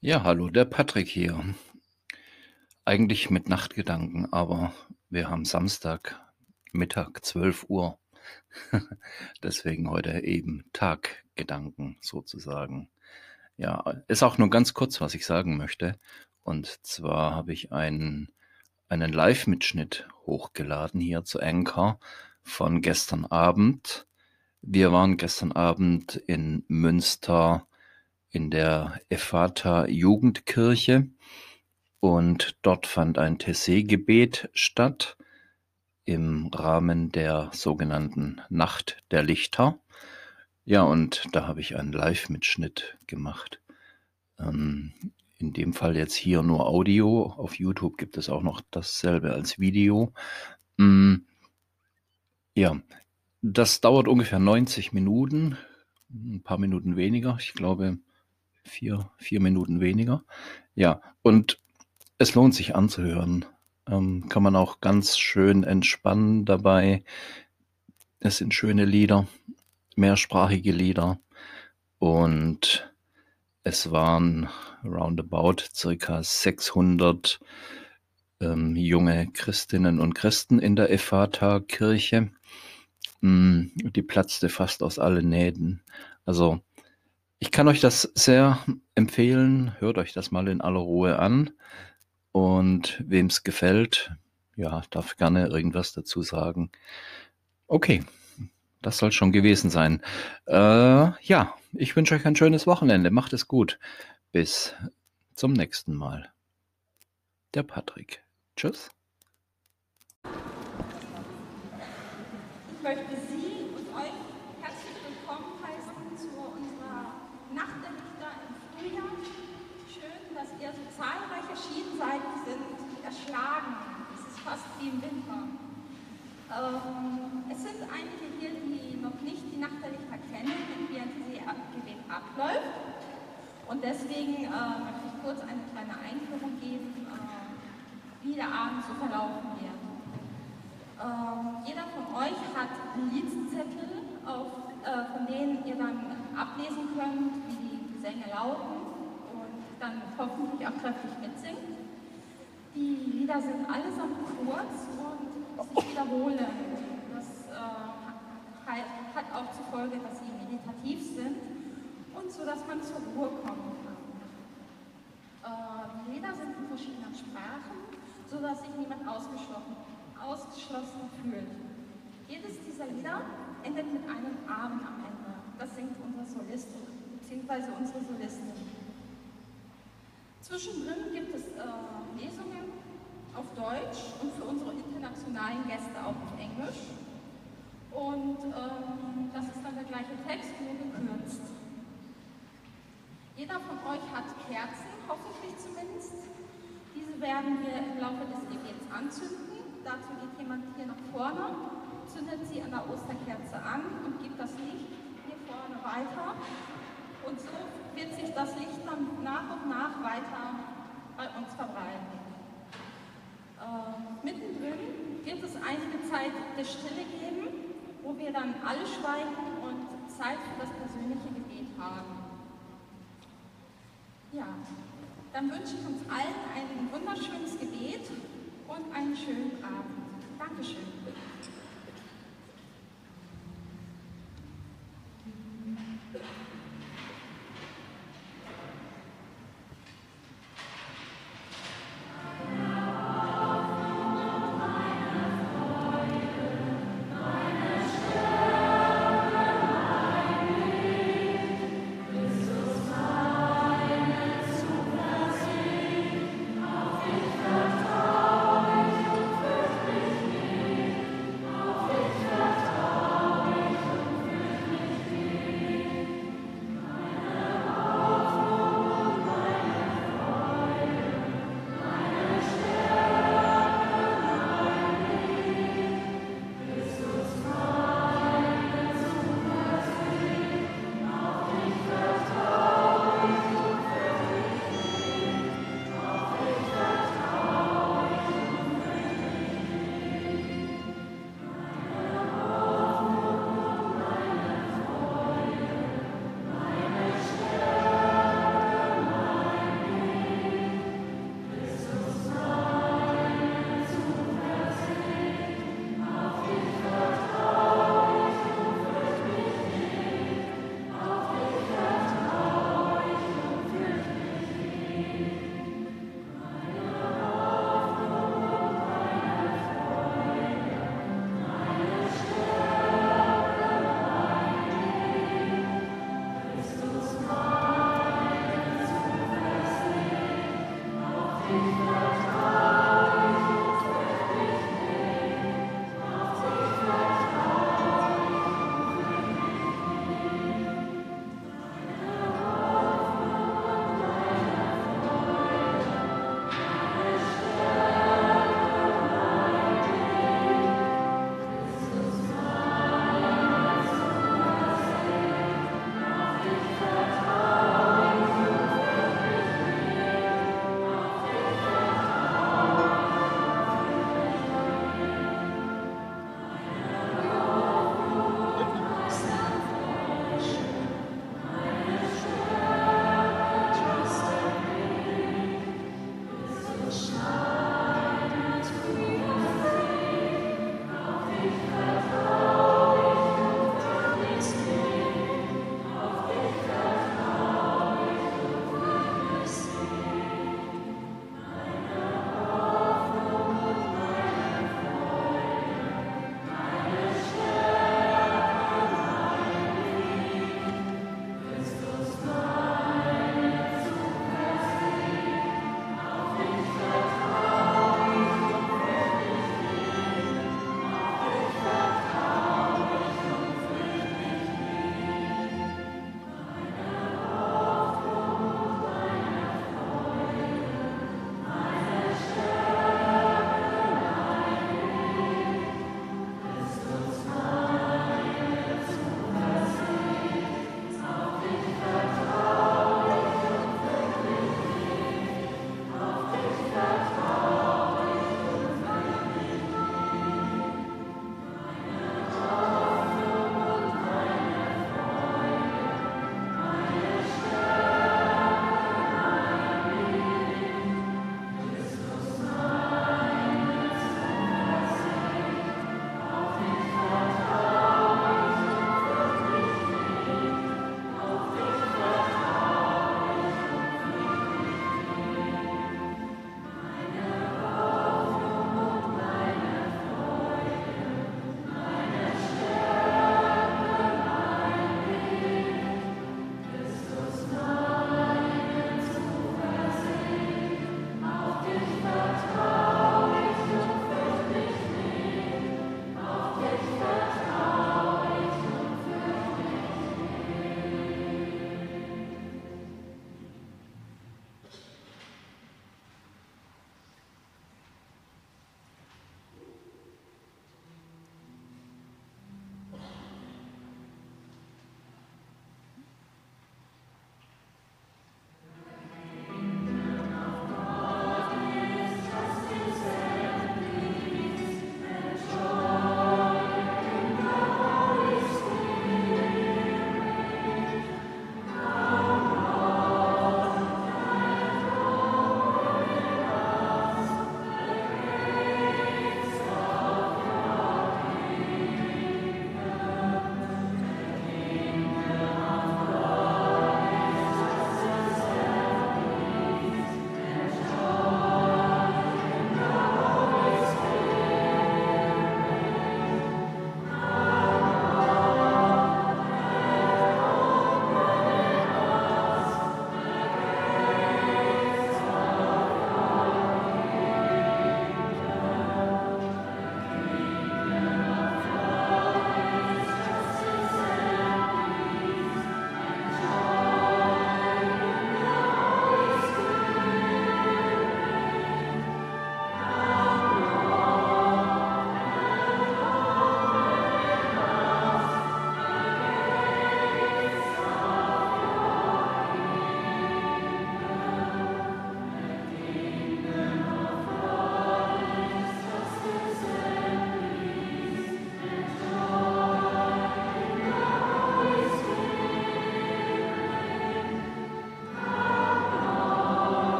Ja, hallo, der Patrick hier. Eigentlich mit Nachtgedanken, aber wir haben Samstag, Mittag, 12 Uhr. Deswegen heute eben Taggedanken sozusagen. Ja, ist auch nur ganz kurz, was ich sagen möchte. Und zwar habe ich einen, einen Live-Mitschnitt hochgeladen hier zu Anchor von gestern Abend. Wir waren gestern Abend in Münster in der Ephata Jugendkirche und dort fand ein Tessé-Gebet statt im Rahmen der sogenannten Nacht der Lichter. Ja, und da habe ich einen Live-Mitschnitt gemacht. Ähm, in dem Fall jetzt hier nur Audio. Auf YouTube gibt es auch noch dasselbe als Video. Ähm, ja, das dauert ungefähr 90 Minuten, ein paar Minuten weniger. Ich glaube, vier, vier Minuten weniger. Ja, und es lohnt sich anzuhören. Ähm, kann man auch ganz schön entspannen dabei. Es sind schöne Lieder, mehrsprachige Lieder. Und es waren roundabout circa 600 ähm, junge Christinnen und Christen in der Ephata-Kirche. Mm, die platzte fast aus allen Nähten. Also ich kann euch das sehr empfehlen. Hört euch das mal in aller Ruhe an. Und wem es gefällt, ja, darf gerne irgendwas dazu sagen. Okay, das soll schon gewesen sein. Äh, ja, ich wünsche euch ein schönes Wochenende. Macht es gut. Bis zum nächsten Mal. Der Patrick. Tschüss. Ich möchte Sie und euch herzlich willkommen heißen zu unserer Nacht der Lichter im Frühjahr. Schön, dass ihr so zahlreich erschienen seid. Wir sind erschlagen. Es ist fast wie im Winter. Ähm, es sind einige hier, die noch nicht die Lichter kennen, wie ein Gebet abläuft. Und deswegen äh, möchte ich kurz eine kleine Einführung geben, äh, wie der Abend so verlaufen wird. Ähm, jeder von euch hat Liedzettel, auf, äh, von denen ihr dann ablesen könnt, wie die Gesänge lauten und dann hoffentlich auch kräftig mitsingt. Die Lieder sind allesamt kurz und sich wiederholen. Das äh, hat auch zur Folge, dass sie meditativ sind und so, dass man zur Ruhe kommen kann. Die Lieder sind in verschiedenen Sprachen, sodass sich niemand ausgeschlossen ausgeschlossen fühlt. Jedes dieser Lieder endet mit einem Amen am Ende. Das singt unser Solist bzw. unsere Solistin. Zwischendrin gibt es äh, Lesungen auf Deutsch und für unsere internationalen Gäste auch auf Englisch. Und ähm, das ist dann der gleiche Text, nur gekürzt. Jeder von euch hat Kerzen, hoffentlich zumindest. Diese werden wir im Laufe des Gebets anzünden dazu geht jemand hier nach vorne, zündet sie an der Osterkerze an und gibt das Licht hier vorne weiter. Und so wird sich das Licht dann nach und nach weiter bei uns verbreiten. Äh, mittendrin wird es einige Zeit der Stille geben, wo wir dann alle schweigen und Zeit für das persönliche Gebet haben. Ja, dann wünsche ich uns allen ein wunderschönes Gebet und einen schönen Abend. Dankeschön.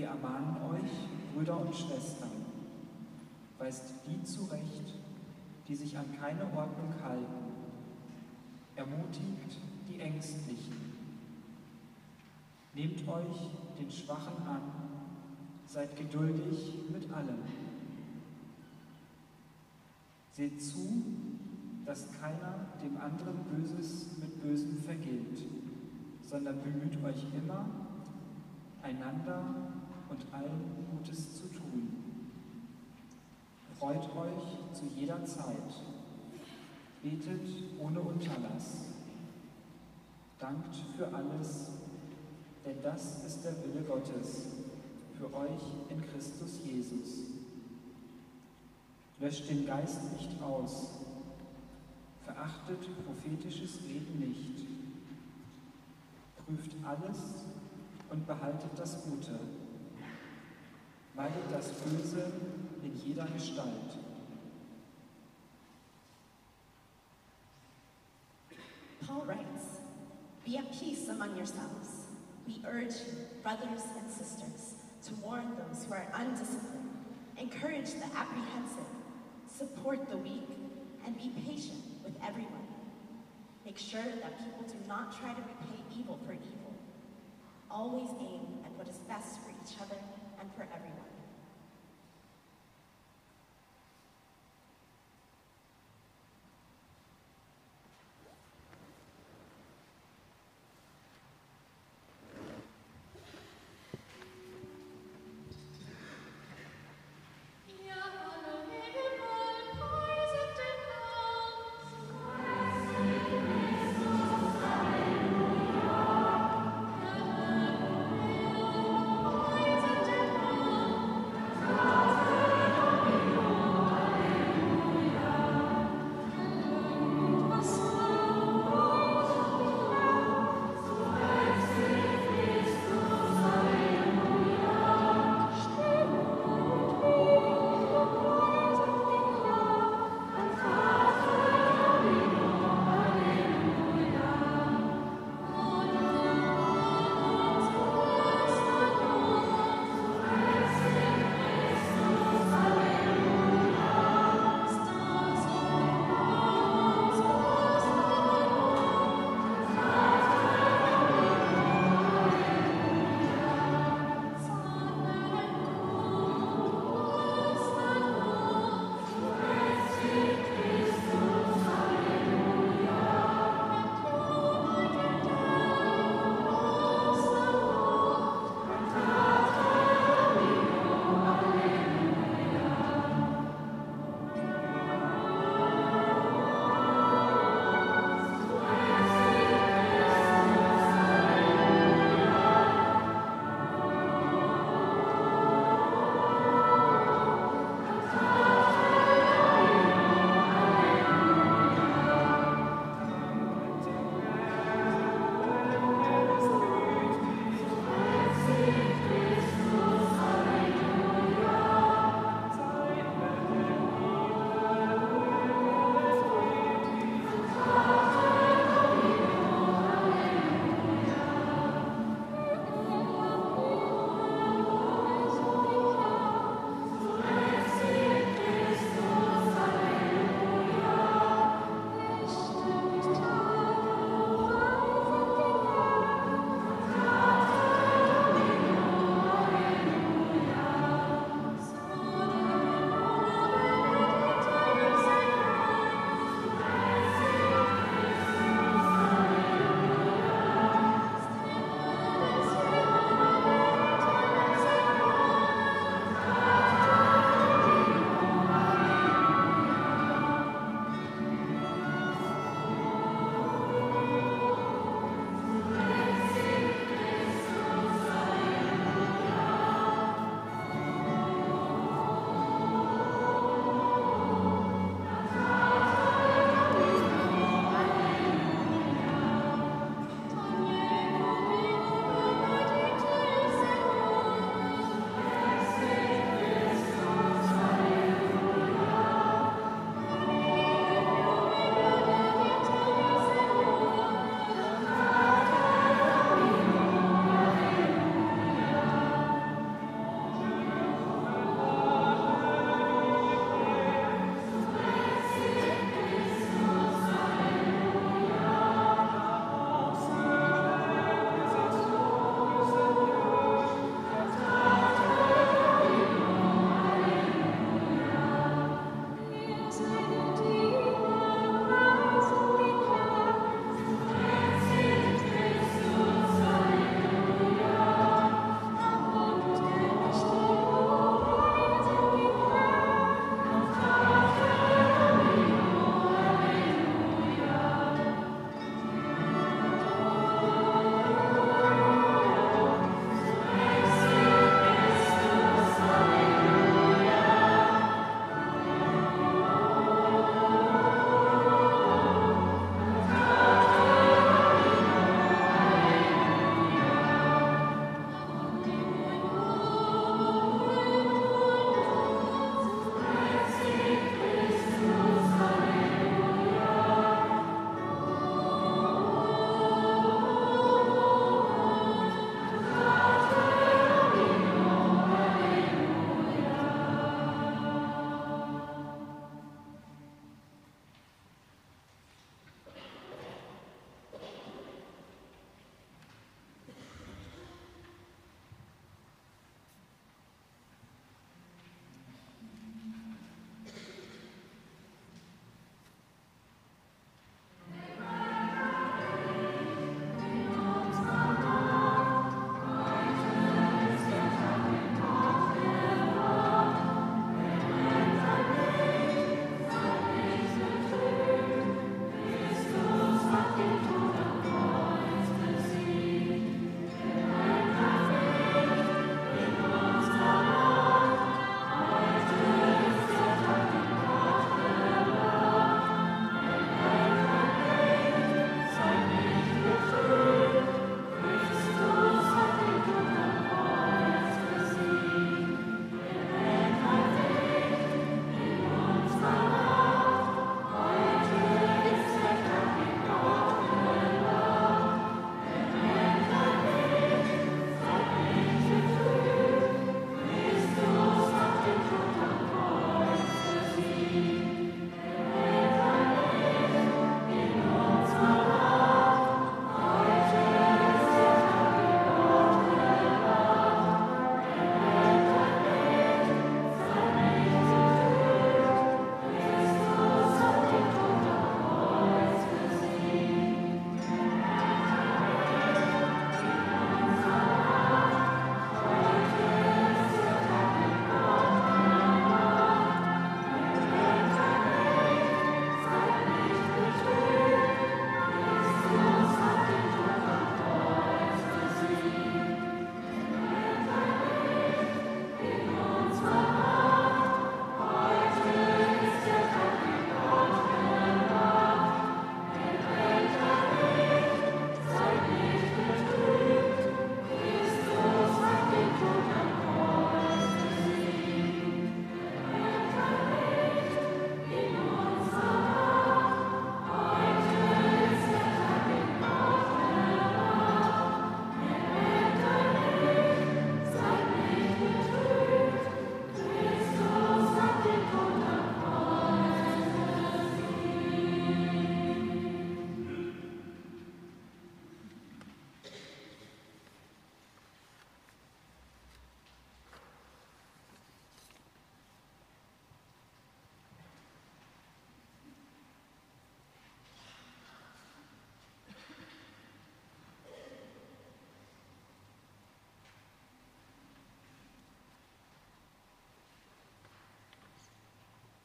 Wir ermahnen euch, Brüder und Schwestern, weist die zurecht, die sich an keine Ordnung halten, ermutigt die Ängstlichen. Nehmt euch den Schwachen an, seid geduldig mit allem. Seht zu, dass keiner dem anderen Böses mit Bösem vergilt, sondern bemüht euch immer, einander und allen Gutes zu tun. Freut euch zu jeder Zeit, betet ohne Unterlass, dankt für alles, denn das ist der Wille Gottes für euch in Christus Jesus. Löscht den Geist nicht aus, verachtet prophetisches Reden nicht, prüft alles und behaltet das Gute, meidet das Böse in jeder Gestalt. Paul writes, Be at peace among yourselves. We urge brothers and sisters, to warn those who are undisciplined, encourage the apprehensive, support the weak, and be patient with everyone. Make sure that people do not try to repay evil for evil. Always aim at what is best for each other and for everyone.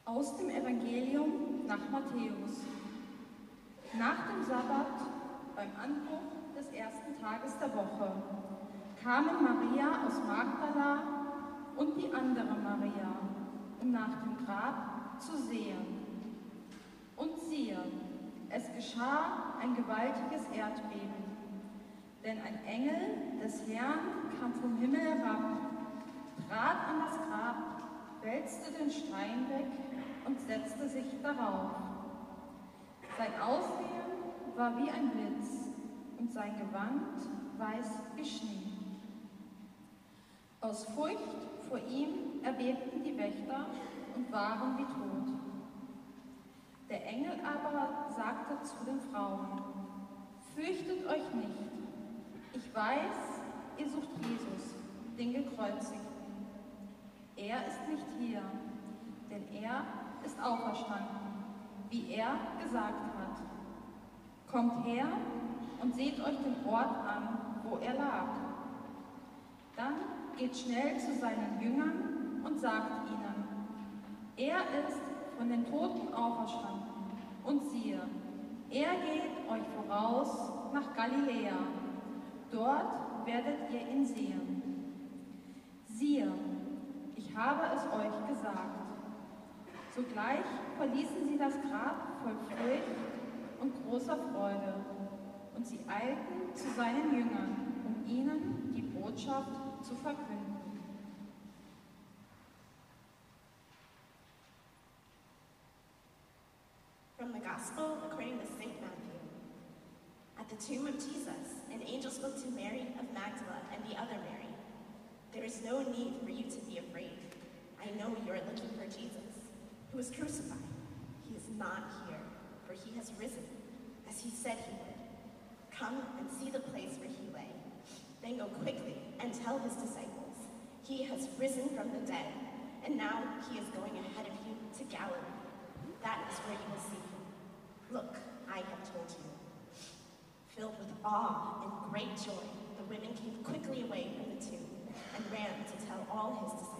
Aus dem Evangelium nach Matthäus. Nach dem Sabbat, beim Anbruch des ersten Tages der Woche, kamen Maria aus Magdala und die andere Maria, um nach dem Grab zu sehen. Und siehe, es geschah ein gewaltiges Erdbeben, denn ein Engel des Herrn kam vom Himmel herab, trat an das Grab, wälzte den Stein weg und setzte sich darauf. Sein Aussehen war wie ein Blitz und sein Gewand weiß wie Schnee. Aus Furcht vor ihm erbebten die Wächter und waren wie tot. Der Engel aber sagte zu den Frauen, fürchtet euch nicht. Ich weiß, ihr sucht Jesus, den Gekreuzigten. Er ist nicht hier, denn er ist auferstanden, wie er gesagt hat. Kommt her und seht euch den Ort an, wo er lag. Dann geht schnell zu seinen Jüngern und sagt ihnen, er ist von den Toten auferstanden. Und siehe, er geht euch voraus nach Galiläa. Dort werdet ihr ihn sehen. Siehe, ich habe es euch gesagt. Sogleich verließen sie das Grab voll Furcht und großer Freude, und sie eilten zu seinen Jüngern, um ihnen die Botschaft zu verkünden. From the Gospel according to St. Matthew. At the tomb of Jesus, an angel spoke to Mary of Magdala and the other Mary. There is no need for you to be afraid. I know you are looking for Jesus, who was crucified. He is not here, for he has risen, as he said he would. Come and see the place where he lay. Then go quickly and tell his disciples, he has risen from the dead, and now he is going ahead of you to Galilee. That is where you will see him. Look, I have told you. Filled with awe and great joy, the women came quickly away from the tomb and ran to tell all his disciples.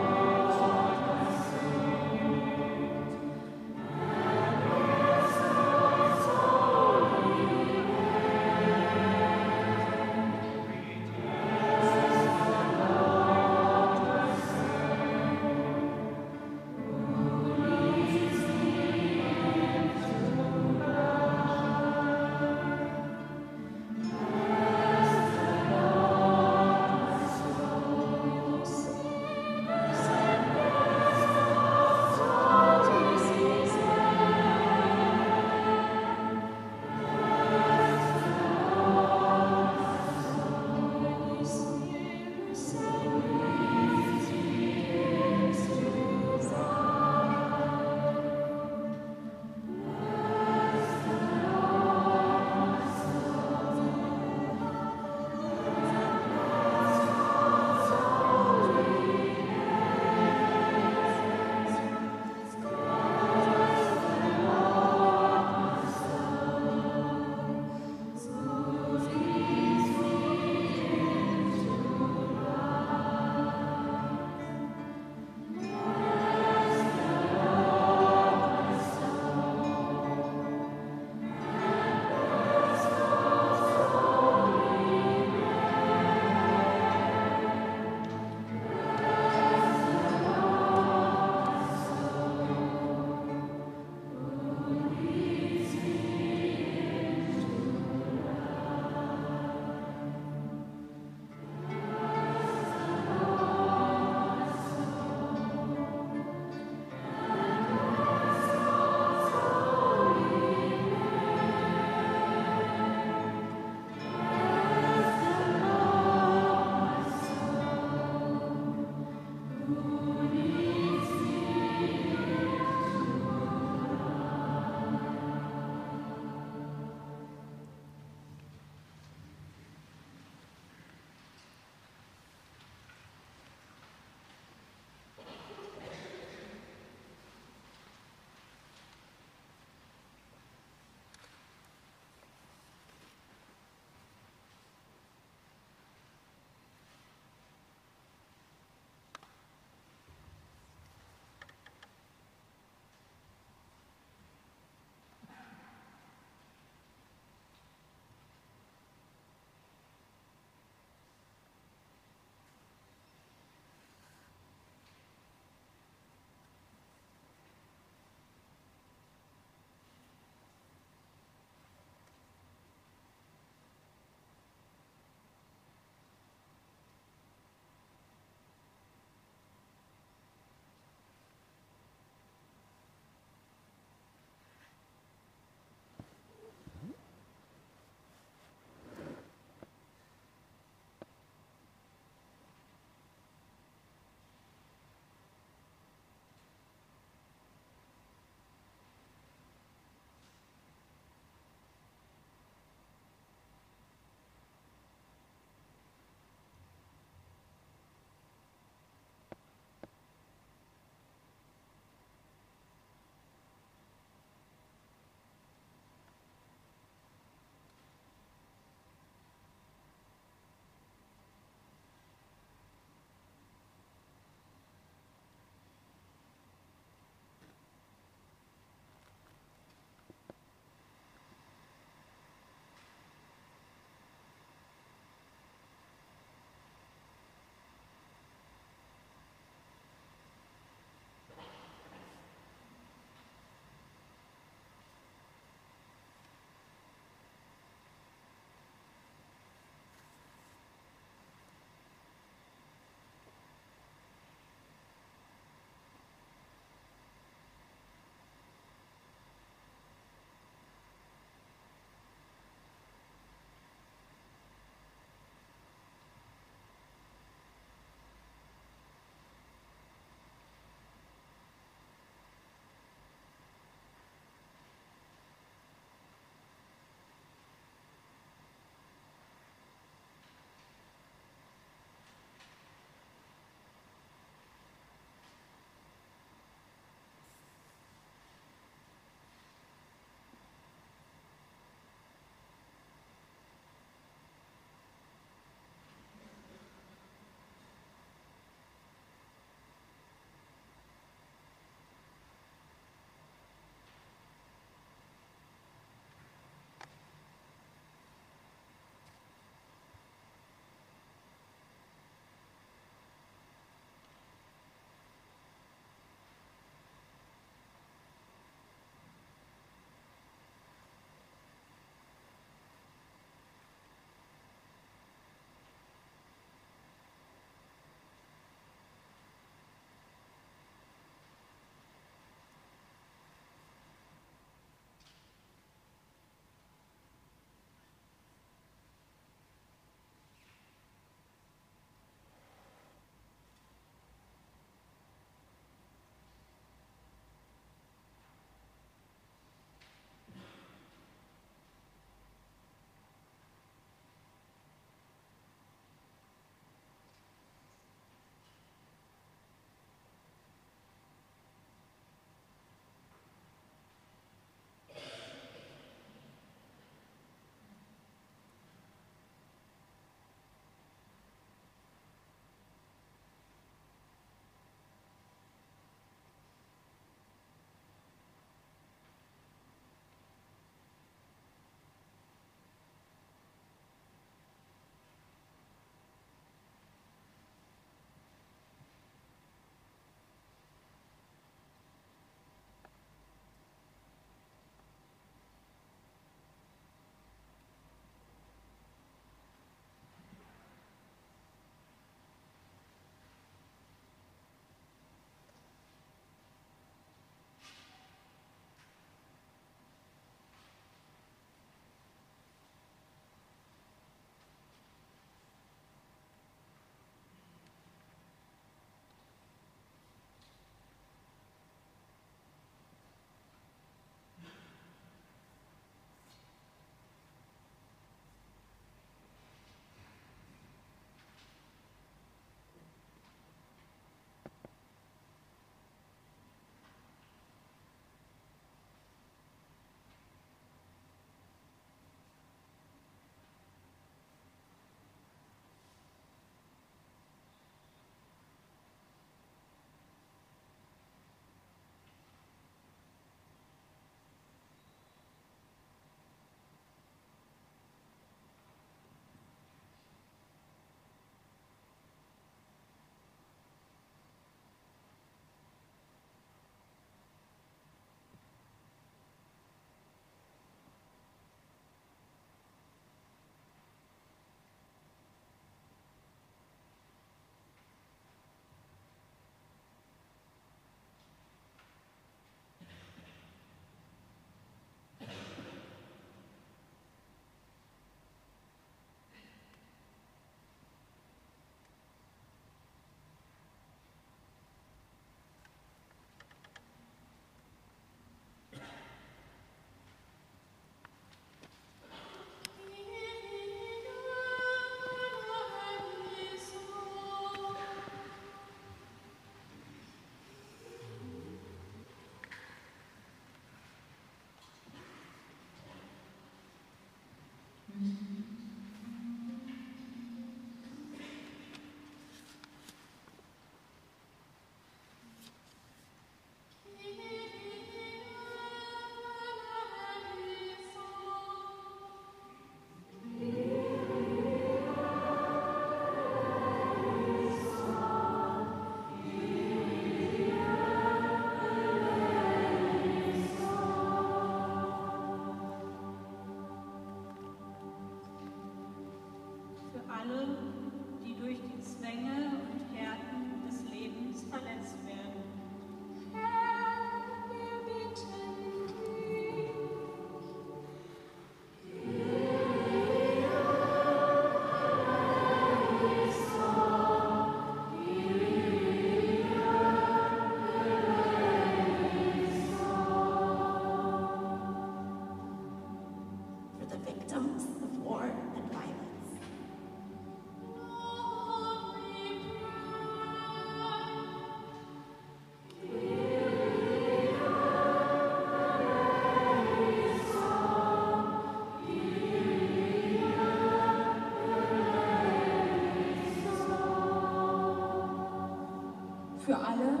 für alle,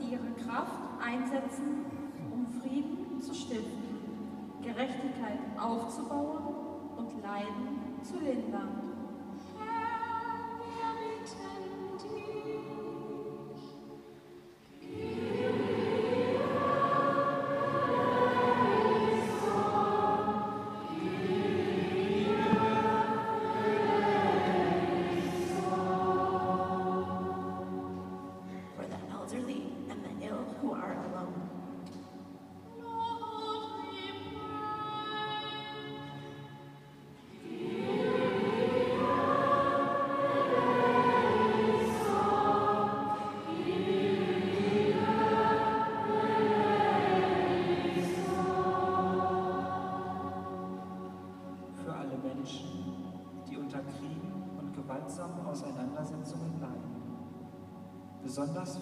die ihre Kraft einsetzen, um Frieden zu stiften, Gerechtigkeit aufzubauen und Leiden zu lindern. besonders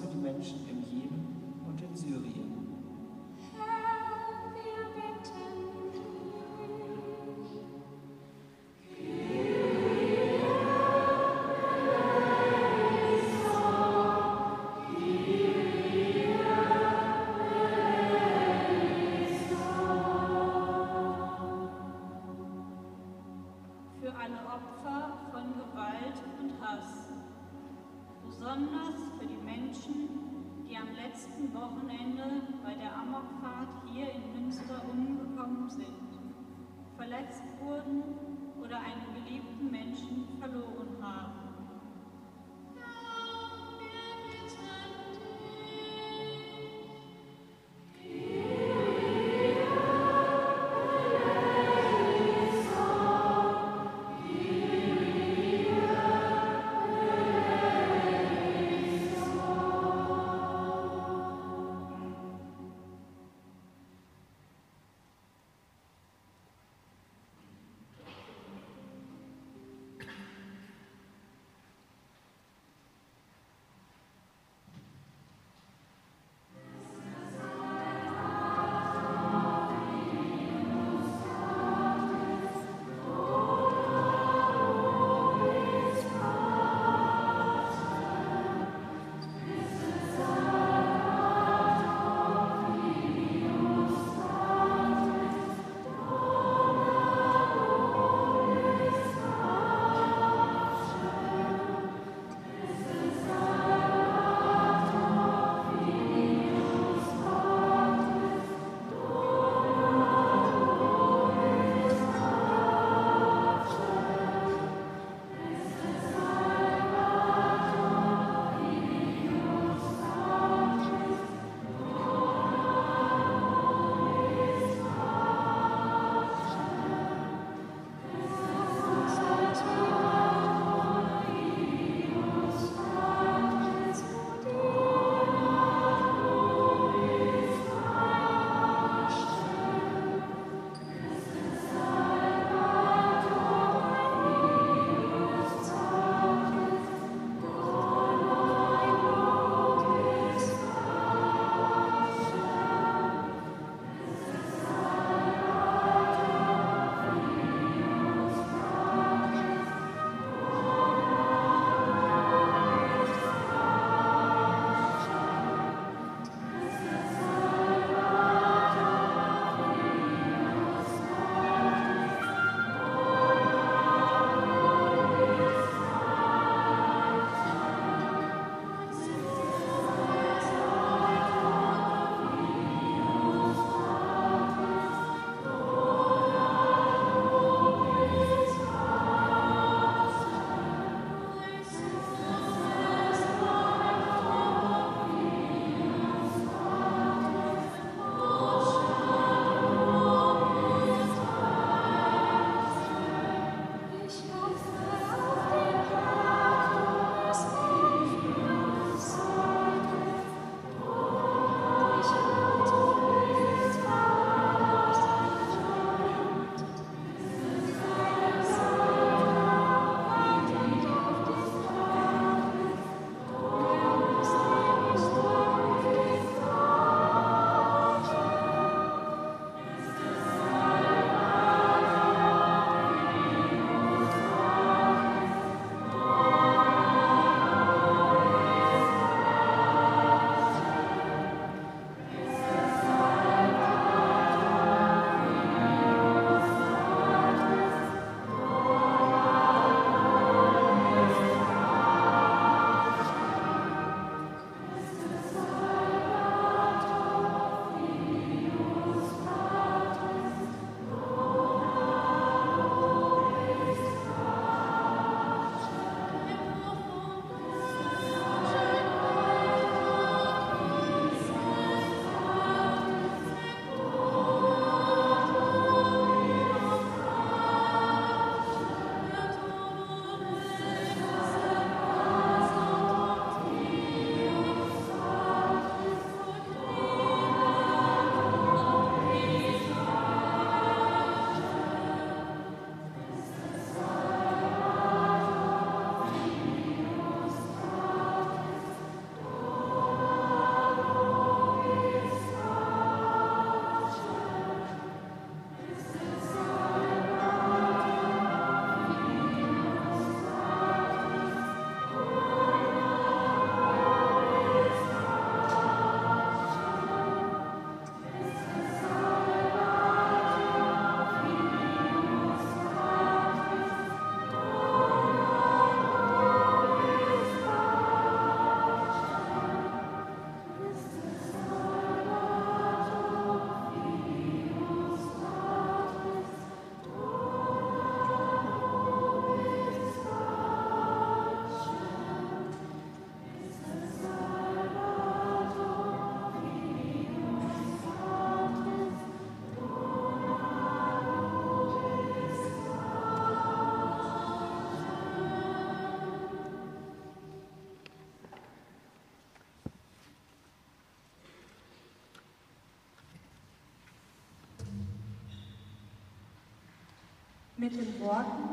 Mit den Worten,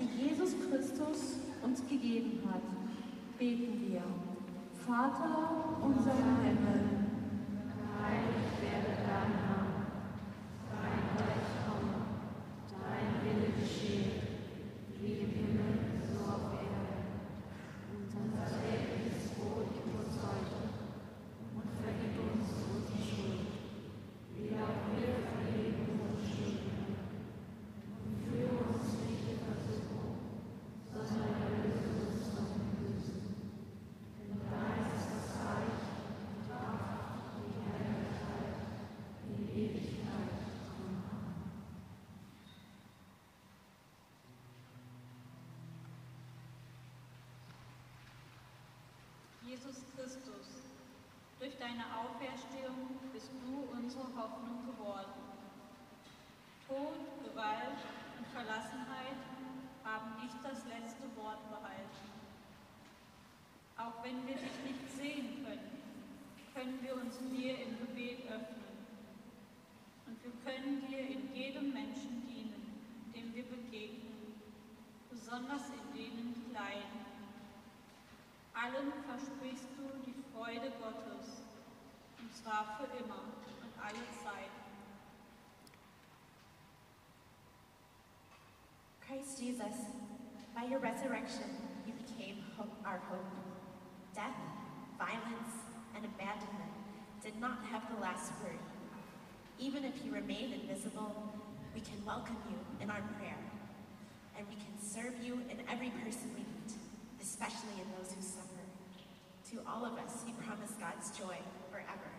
die Jesus Christus uns gegeben hat, beten Christus, durch deine Auferstehung bist du unsere Hoffnung geworden. Tod, Gewalt und Verlassenheit haben nicht das letzte Wort behalten. Auch wenn wir dich nicht sehen können, können wir uns dir im Gebet öffnen. Und wir können dir in jedem Menschen dienen, dem wir begegnen, besonders in denen, die leiden. Allen versprichst du Freude Gottes, und zwar für immer und alle Zeit. Christ Jesus, by your resurrection, you became hope, our hope. Death, violence, and abandonment did not have the last word. Even if you remain invisible, we can welcome you in our prayer, and we can serve you in every person we meet, especially in those who suffer. To all of us, he promised God's joy forever.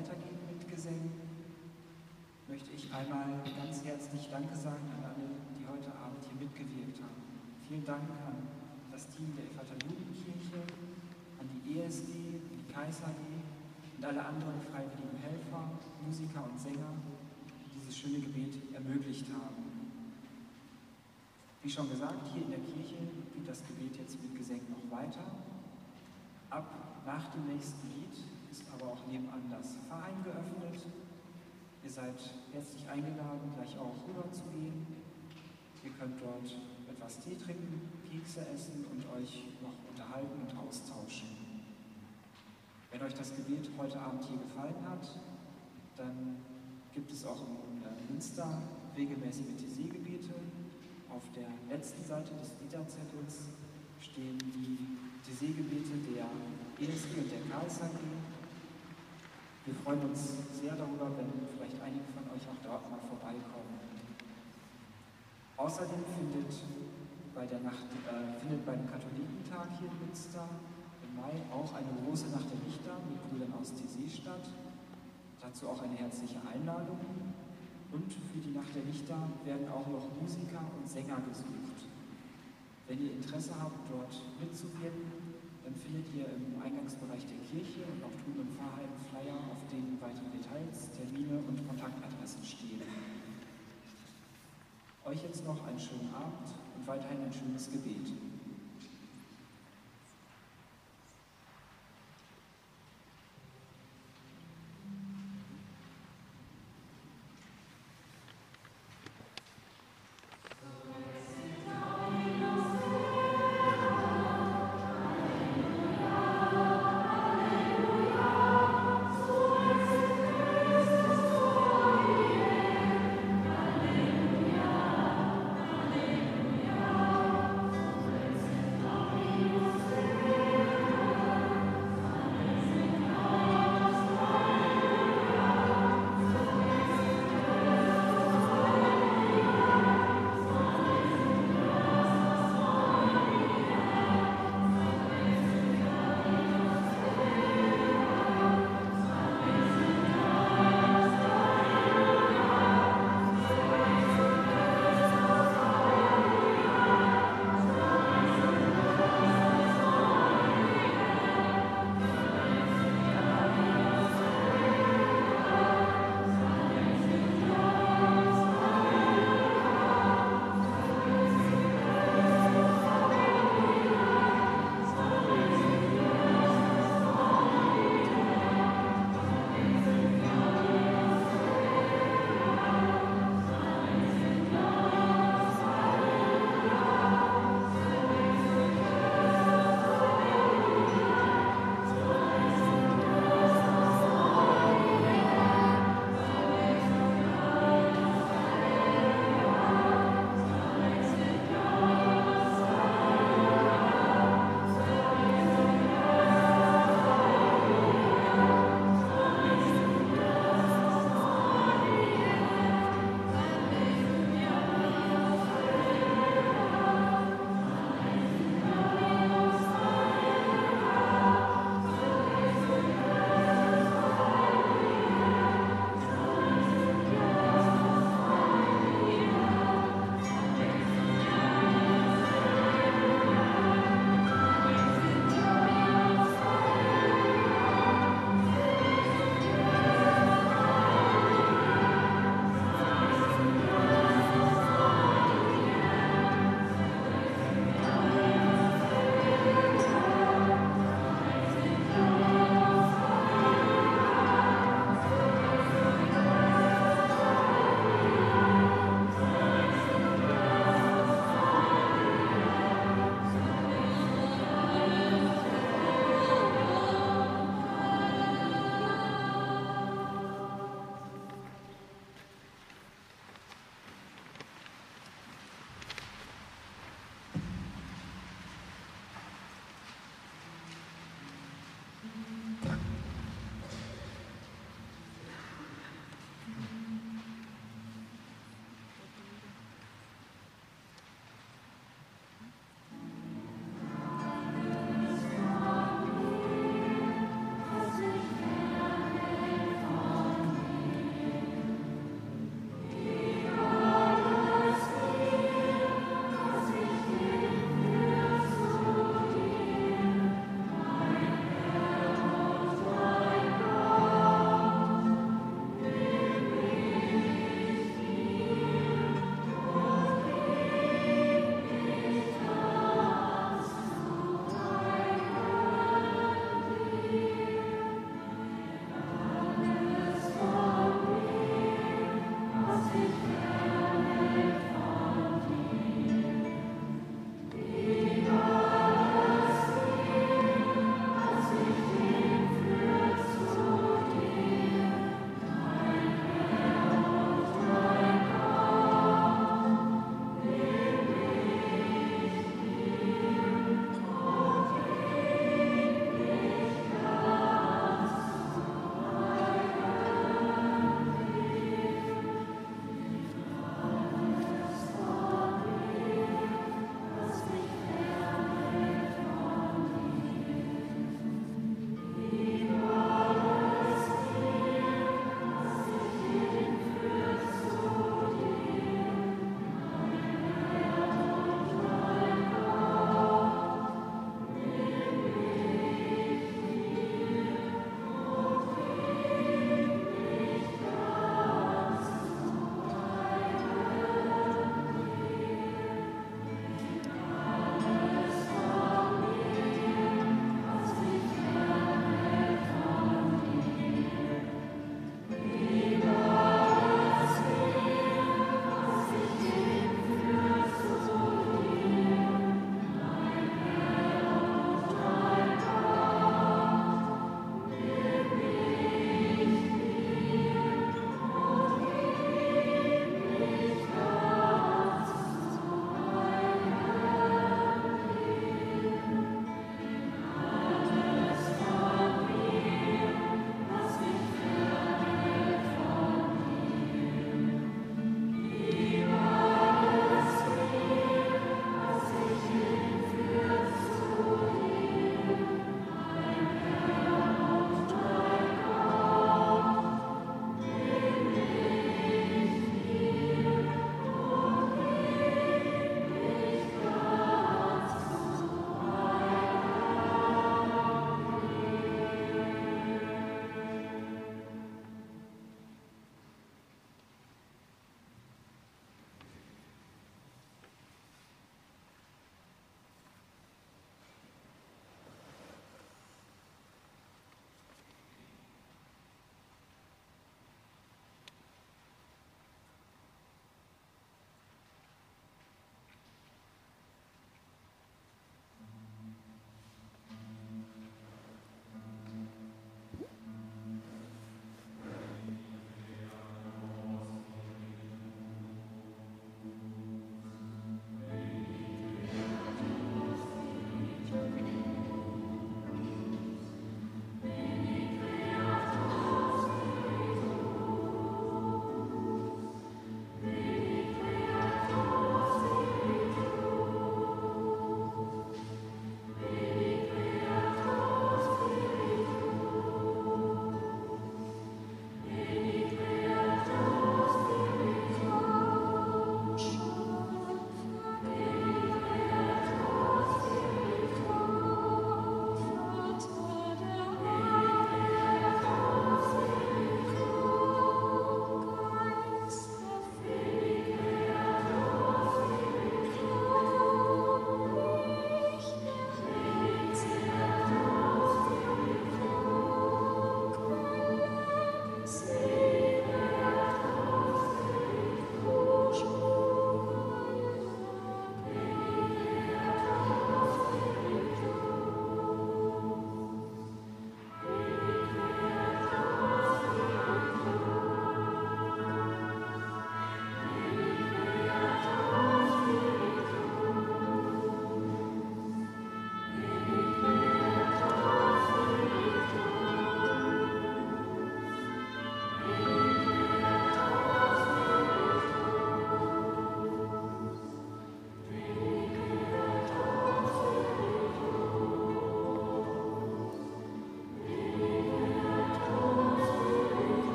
Weitergeht mit Gesängen, möchte ich einmal ganz herzlich Danke sagen an alle, die heute Abend hier mitgewirkt haben. Vielen Dank an das Team der Ephata Jugendkirche, an die KSHG und alle anderen freiwilligen Helfer, Musiker und Sänger, die dieses schöne Gebet ermöglicht haben. Wie schon gesagt, hier in der Kirche geht das Gebet jetzt mit Gesängen noch weiter. Ab nach dem nächsten Lied ist aber auch nebenan das Verein geöffnet. Ihr seid herzlich eingeladen, gleich auch rüber zu gehen. Ihr könnt dort etwas Tee trinken, Kekse essen und euch noch unterhalten und austauschen. Wenn euch das Gebet heute Abend hier gefallen hat, dann gibt es auch in Münster regelmäßige TC-Gebete. Auf der letzten Seite des Liederzettels stehen die TC-Gebete der ESG und der KSAG. Wir freuen uns sehr darüber, wenn vielleicht einige von euch auch dort mal vorbeikommen. Außerdem findet bei der Nacht, äh, findet beim Katholikentag hier in Münster im Mai auch eine große Nacht der Lichter mit Brüdern aus TC statt. Dazu auch eine herzliche Einladung. Und für die Nacht der Lichter werden auch noch Musiker und Sänger gesucht. Wenn ihr Interesse habt, dort mitzuwirken, dann findet ihr im Eingangsbereich der Kirche und auch drüben im Pfarrheim Flyer, auf denen weitere Details, Termine und Kontaktadressen stehen. Euch jetzt noch einen schönen Abend und weiterhin ein schönes Gebet.